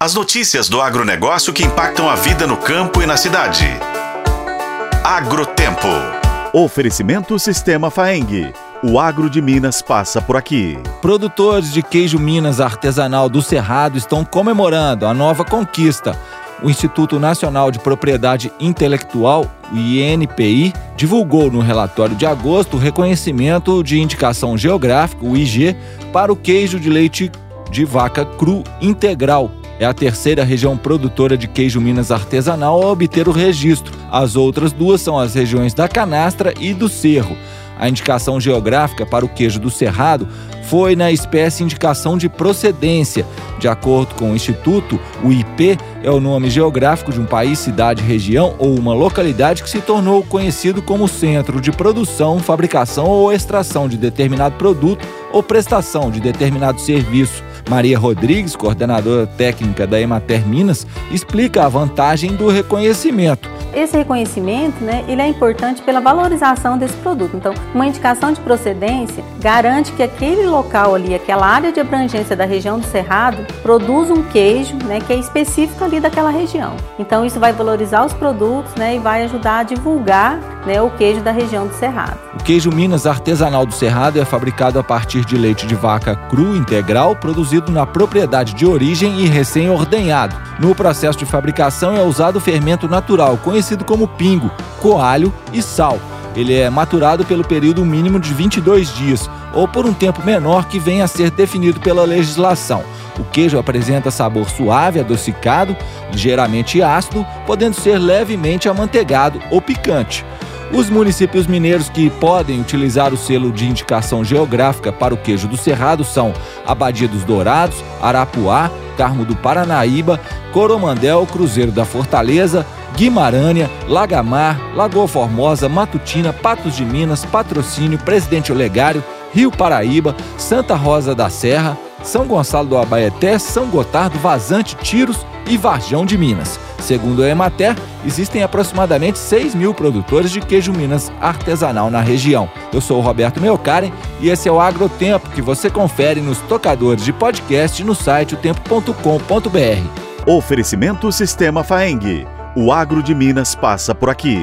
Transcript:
As notícias do agronegócio que impactam a vida no campo e na cidade. Agrotempo. Oferecimento Sistema Faeng. O agro de Minas passa por aqui. Produtores de queijo Minas artesanal do Cerrado estão comemorando a nova conquista. O Instituto Nacional de Propriedade Intelectual, o INPI, divulgou no relatório de agosto o reconhecimento de indicação geográfica, o IG, para o queijo de leite de vaca cru integral é a terceira região produtora de queijo Minas artesanal a obter o registro. As outras duas são as regiões da Canastra e do Cerro. A indicação geográfica para o queijo do Cerrado foi na espécie indicação de procedência. De acordo com o Instituto, o IP é o nome geográfico de um país, cidade, região ou uma localidade que se tornou conhecido como centro de produção, fabricação ou extração de determinado produto ou prestação de determinado serviço. Maria Rodrigues, coordenadora técnica da Emater Minas, explica a vantagem do reconhecimento. Esse reconhecimento, né, ele é importante pela valorização desse produto. Então, uma indicação de procedência garante que aquele local ali, aquela área de abrangência da região do Cerrado, produz um queijo, né, que é específico ali daquela região. Então, isso vai valorizar os produtos, né, e vai ajudar a divulgar, né, o queijo da região do Cerrado. O queijo Minas artesanal do Cerrado é fabricado a partir de leite de vaca cru integral, produzido na propriedade de origem e recém-ordenhado. No processo de fabricação é usado fermento natural, conhecido como pingo, coalho e sal. Ele é maturado pelo período mínimo de 22 dias, ou por um tempo menor que venha a ser definido pela legislação. O queijo apresenta sabor suave, adocicado, ligeiramente ácido, podendo ser levemente amanteigado ou picante. Os municípios mineiros que podem utilizar o selo de indicação geográfica para o queijo do Cerrado são Abadia dos Dourados, Arapuá, Carmo do Paranaíba, Coromandel, Cruzeiro da Fortaleza, Guimarães, Lagamar, Lagoa Formosa, Matutina, Patos de Minas, Patrocínio, Presidente Olegário, Rio Paraíba, Santa Rosa da Serra, São Gonçalo do Abaeté, São Gotardo, Vazante, Tiros e Varjão de Minas. Segundo a Emater, existem aproximadamente 6 mil produtores de queijo Minas artesanal na região. Eu sou o Roberto Melcaren e esse é o Agrotempo que você confere nos tocadores de podcast no site otempo.com.br. Oferecimento Sistema Faeng. O agro de Minas passa por aqui.